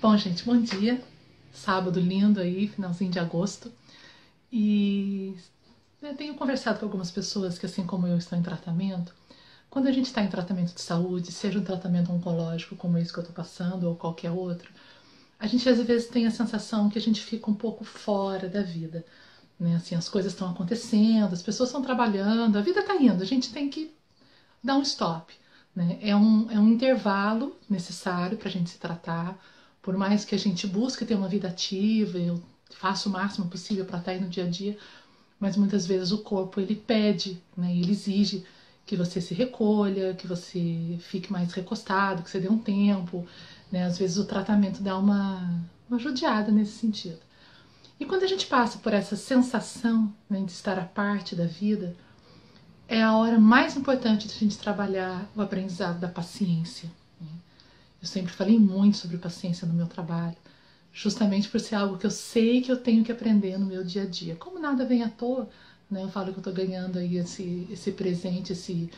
Bom, gente, bom dia. Sábado lindo aí, finalzinho de agosto. E eu tenho conversado com algumas pessoas que, assim como eu, estão em tratamento. Quando a gente está em tratamento de saúde, seja um tratamento oncológico como esse que eu estou passando ou qualquer outro, a gente às vezes tem a sensação que a gente fica um pouco fora da vida. Né? Assim, as coisas estão acontecendo, as pessoas estão trabalhando, a vida está indo, a gente tem que dar um stop. Né? É, um, é um intervalo necessário para a gente se tratar por mais que a gente busque ter uma vida ativa, eu faço o máximo possível para estar aí no dia a dia, mas muitas vezes o corpo ele pede, né, ele exige que você se recolha, que você fique mais recostado, que você dê um tempo, né? Às vezes o tratamento dá uma, uma judiada nesse sentido. E quando a gente passa por essa sensação né, de estar à parte da vida, é a hora mais importante de a gente trabalhar o aprendizado da paciência. Eu sempre falei muito sobre paciência no meu trabalho, justamente por ser algo que eu sei que eu tenho que aprender no meu dia a dia. Como nada vem à toa, né? Eu falo que eu estou ganhando aí esse, esse presente, esse,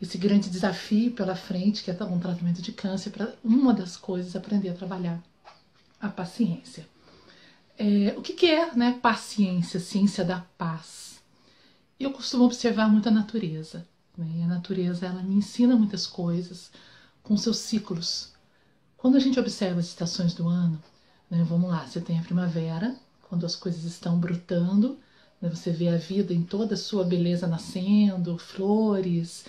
esse grande desafio pela frente, que é um tratamento de câncer, para uma das coisas aprender a trabalhar a paciência. É, o que, que é né, paciência, ciência da paz? Eu costumo observar muito a natureza. Né? A natureza ela me ensina muitas coisas com seus ciclos. Quando a gente observa as estações do ano, né, vamos lá, você tem a primavera, quando as coisas estão brotando, né, você vê a vida em toda a sua beleza nascendo, flores,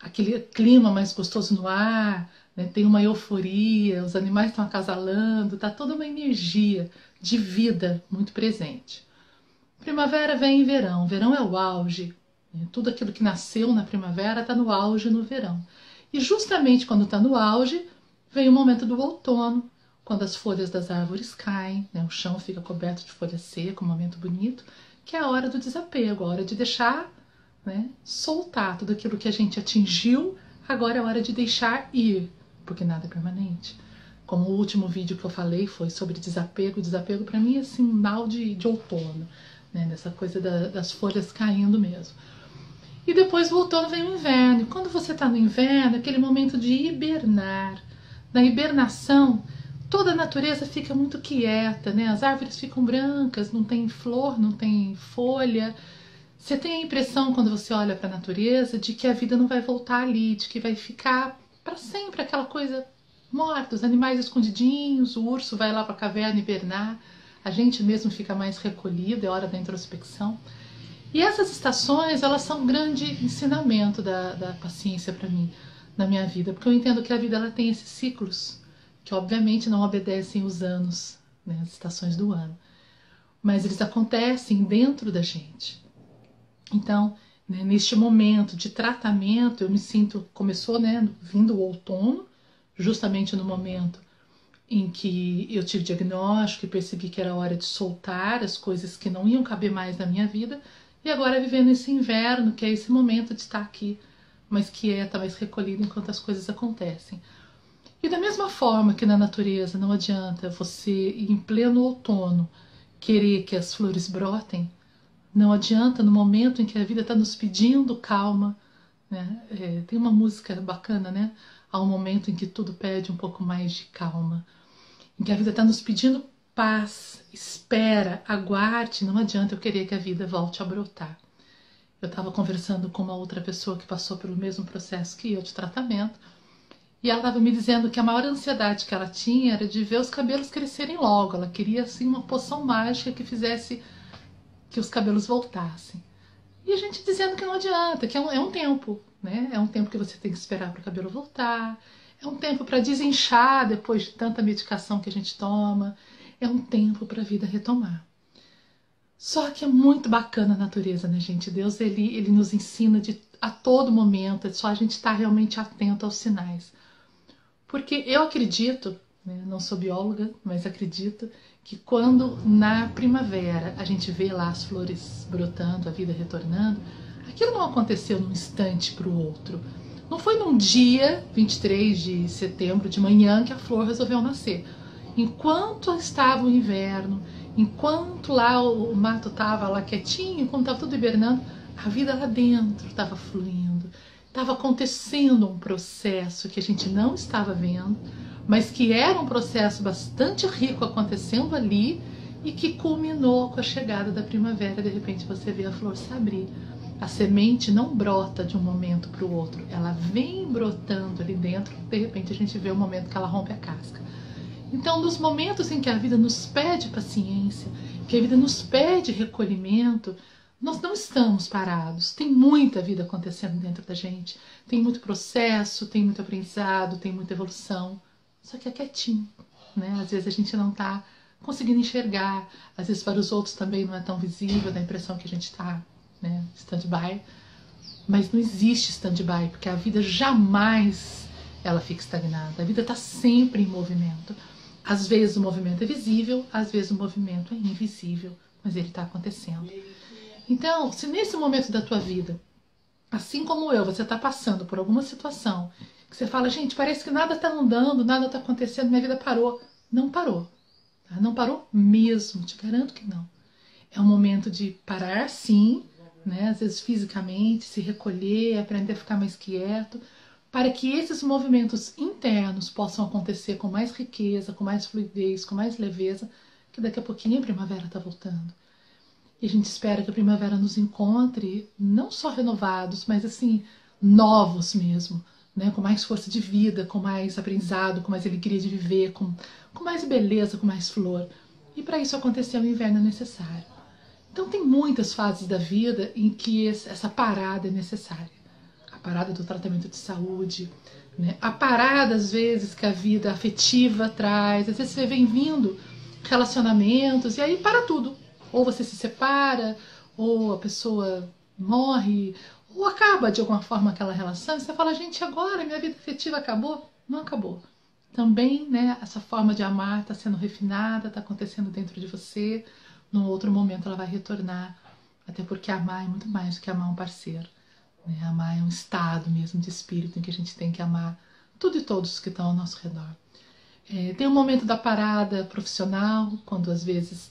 aquele clima mais gostoso no ar, né, tem uma euforia, os animais estão acasalando, tá toda uma energia de vida muito presente. Primavera vem em verão, verão é o auge, né, tudo aquilo que nasceu na primavera está no auge no verão. E justamente quando está no auge, vem o momento do outono, quando as folhas das árvores caem, né? o chão fica coberto de folha seca, um momento bonito, que é a hora do desapego, a hora de deixar né, soltar tudo aquilo que a gente atingiu, agora é a hora de deixar ir, porque nada é permanente. Como o último vídeo que eu falei foi sobre desapego, desapego para mim é sinal de, de outono, né, dessa coisa da, das folhas caindo mesmo. E depois outono vem o inverno. Quando você está no inverno, aquele momento de hibernar. Na hibernação, toda a natureza fica muito quieta, né? As árvores ficam brancas, não tem flor, não tem folha. Você tem a impressão, quando você olha para a natureza, de que a vida não vai voltar ali, de que vai ficar para sempre aquela coisa morta, os animais escondidinhos, o urso vai lá para a caverna hibernar, a gente mesmo fica mais recolhido, é hora da introspecção. E essas estações, elas são um grande ensinamento da, da paciência para mim, na minha vida, porque eu entendo que a vida ela tem esses ciclos, que obviamente não obedecem os anos, né, as estações do ano, mas eles acontecem dentro da gente. Então, né, neste momento de tratamento, eu me sinto, começou né, vindo o outono, justamente no momento em que eu tive diagnóstico e percebi que era hora de soltar as coisas que não iam caber mais na minha vida, e agora vivendo esse inverno, que é esse momento de estar aqui, mas que é estar mais recolhido enquanto as coisas acontecem. E da mesma forma que na natureza não adianta você, em pleno outono, querer que as flores brotem, não adianta no momento em que a vida está nos pedindo calma. Né? É, tem uma música bacana, né? Há um momento em que tudo pede um pouco mais de calma, em que a vida está nos pedindo paz, espera, aguarde. Não adianta eu querer que a vida volte a brotar. Eu estava conversando com uma outra pessoa que passou pelo mesmo processo que eu de tratamento e ela estava me dizendo que a maior ansiedade que ela tinha era de ver os cabelos crescerem logo. Ela queria assim uma poção mágica que fizesse que os cabelos voltassem. E a gente dizendo que não adianta, que é um, é um tempo, né? É um tempo que você tem que esperar para o cabelo voltar. É um tempo para desinchar depois de tanta medicação que a gente toma é um tempo para a vida retomar. Só que é muito bacana a natureza, né, gente? Deus ele, ele nos ensina de, a todo momento, é só a gente estar tá realmente atento aos sinais. Porque eu acredito, né, não sou bióloga, mas acredito que quando na primavera a gente vê lá as flores brotando, a vida retornando, aquilo não aconteceu num instante para o outro. Não foi num dia, 23 de setembro, de manhã, que a flor resolveu nascer enquanto estava o inverno, enquanto lá o mato estava lá quietinho, enquanto estava tudo hibernando, a vida lá dentro estava fluindo, estava acontecendo um processo que a gente não estava vendo, mas que era um processo bastante rico acontecendo ali e que culminou com a chegada da primavera. De repente você vê a flor se abrir. A semente não brota de um momento para o outro, ela vem brotando ali dentro. De repente a gente vê o momento que ela rompe a casca. Então, nos momentos em que a vida nos pede paciência, que a vida nos pede recolhimento, nós não estamos parados. Tem muita vida acontecendo dentro da gente. Tem muito processo, tem muito aprendizado, tem muita evolução. Só que é quietinho, né? Às vezes a gente não está conseguindo enxergar. Às vezes para os outros também não é tão visível, dá a impressão que a gente está né, stand-by. Mas não existe stand-by, porque a vida jamais ela fica estagnada. A vida está sempre em movimento. Às vezes o movimento é visível, às vezes o movimento é invisível, mas ele está acontecendo. Então, se nesse momento da tua vida, assim como eu, você está passando por alguma situação que você fala, gente, parece que nada está andando, nada está acontecendo, minha vida parou. Não parou. Tá? Não parou mesmo, te garanto que não. É um momento de parar, sim, né? às vezes fisicamente, se recolher, aprender a ficar mais quieto, para que esses movimentos internos possam acontecer com mais riqueza, com mais fluidez, com mais leveza, que daqui a pouquinho a primavera está voltando. E a gente espera que a primavera nos encontre não só renovados, mas assim, novos mesmo, né? com mais força de vida, com mais aprendizado, com mais alegria de viver, com, com mais beleza, com mais flor. E para isso acontecer o inverno é necessário. Então tem muitas fases da vida em que essa parada é necessária parada do tratamento de saúde, né? a parada, às vezes, que a vida afetiva traz. Às vezes você vem vindo relacionamentos e aí para tudo. Ou você se separa, ou a pessoa morre, ou acaba de alguma forma aquela relação. E você fala, gente, agora minha vida afetiva acabou? Não acabou. Também, né, essa forma de amar está sendo refinada, está acontecendo dentro de você. Num outro momento ela vai retornar. Até porque amar é muito mais do que amar um parceiro. Né? Amar é um estado mesmo de espírito em que a gente tem que amar tudo e todos que estão ao nosso redor. É, tem um momento da parada profissional, quando às vezes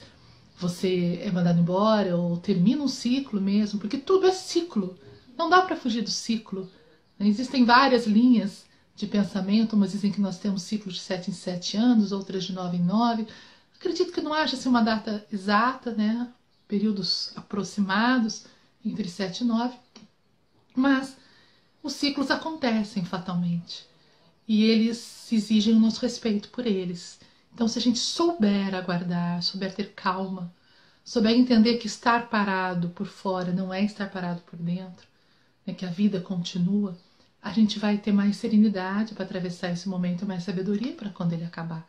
você é mandado embora ou termina um ciclo mesmo, porque tudo é ciclo. Não dá para fugir do ciclo. Né? Existem várias linhas de pensamento, umas dizem que nós temos ciclos de 7 em 7 anos, outras de 9 em 9. Acredito que não haja assim, uma data exata, né? períodos aproximados entre 7 e 9. Mas os ciclos acontecem fatalmente e eles exigem o nosso respeito por eles. Então, se a gente souber aguardar, souber ter calma, souber entender que estar parado por fora não é estar parado por dentro, né, que a vida continua, a gente vai ter mais serenidade para atravessar esse momento, mais sabedoria para quando ele acabar.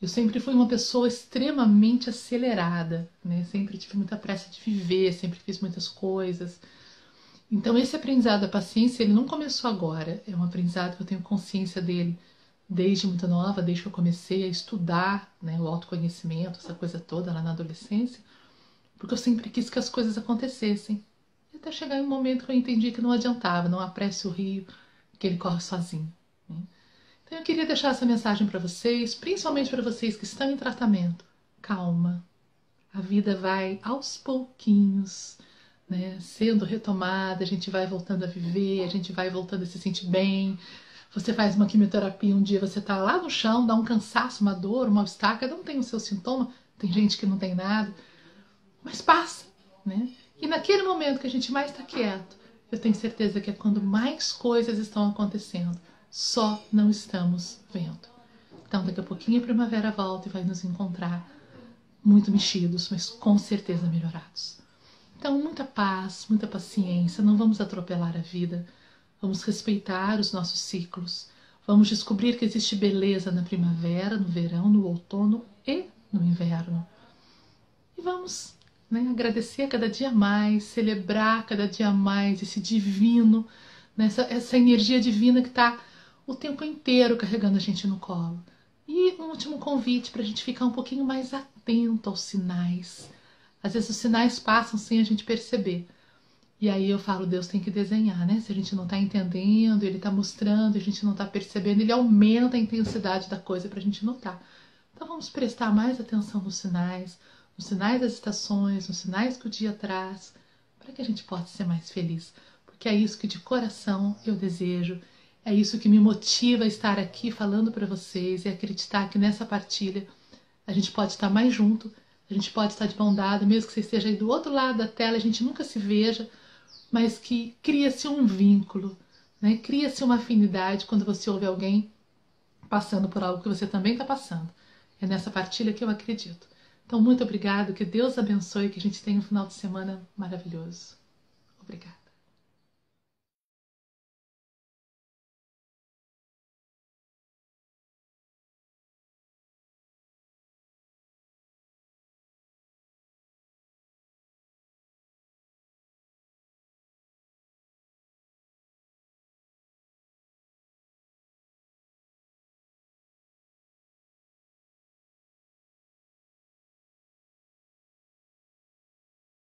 Eu sempre fui uma pessoa extremamente acelerada, né? sempre tive muita pressa de viver, sempre fiz muitas coisas. Então esse aprendizado da paciência, ele não começou agora, é um aprendizado que eu tenho consciência dele desde muito nova, desde que eu comecei a estudar né, o autoconhecimento, essa coisa toda lá na adolescência, porque eu sempre quis que as coisas acontecessem. E até chegar em um momento que eu entendi que não adiantava, não apresse o rio, que ele corre sozinho. Né? Então eu queria deixar essa mensagem para vocês, principalmente para vocês que estão em tratamento. Calma, a vida vai aos pouquinhos né, sendo retomada, a gente vai voltando a viver, a gente vai voltando a se sentir bem. Você faz uma quimioterapia, um dia você está lá no chão, dá um cansaço, uma dor, uma cada um tem o seu sintoma, tem gente que não tem nada, mas passa, né? E naquele momento que a gente mais está quieto, eu tenho certeza que é quando mais coisas estão acontecendo, só não estamos vendo. Então, daqui a pouquinho a primavera volta e vai nos encontrar muito mexidos, mas com certeza melhorados. Então, muita paz, muita paciência, não vamos atropelar a vida, vamos respeitar os nossos ciclos, vamos descobrir que existe beleza na primavera, no verão, no outono e no inverno. E vamos né, agradecer cada dia mais, celebrar cada dia mais esse divino, né, essa, essa energia divina que está o tempo inteiro carregando a gente no colo. E um último convite para a gente ficar um pouquinho mais atento aos sinais às vezes os sinais passam sem a gente perceber. E aí eu falo, Deus tem que desenhar, né? Se a gente não está entendendo, Ele está mostrando, a gente não está percebendo, Ele aumenta a intensidade da coisa para a gente notar. Então vamos prestar mais atenção nos sinais, nos sinais das estações, nos sinais que o dia traz, para que a gente possa ser mais feliz. Porque é isso que de coração eu desejo, É isso que me motiva a estar aqui falando para vocês e acreditar que nessa partilha a gente pode estar mais junto, a gente pode estar de mão dada, mesmo que você esteja aí do outro lado da tela, a gente nunca se veja, mas que cria-se um vínculo, né? cria-se uma afinidade quando você ouve alguém passando por algo que você também está passando. É nessa partilha que eu acredito. Então, muito obrigado, que Deus abençoe, que a gente tenha um final de semana maravilhoso. Obrigada.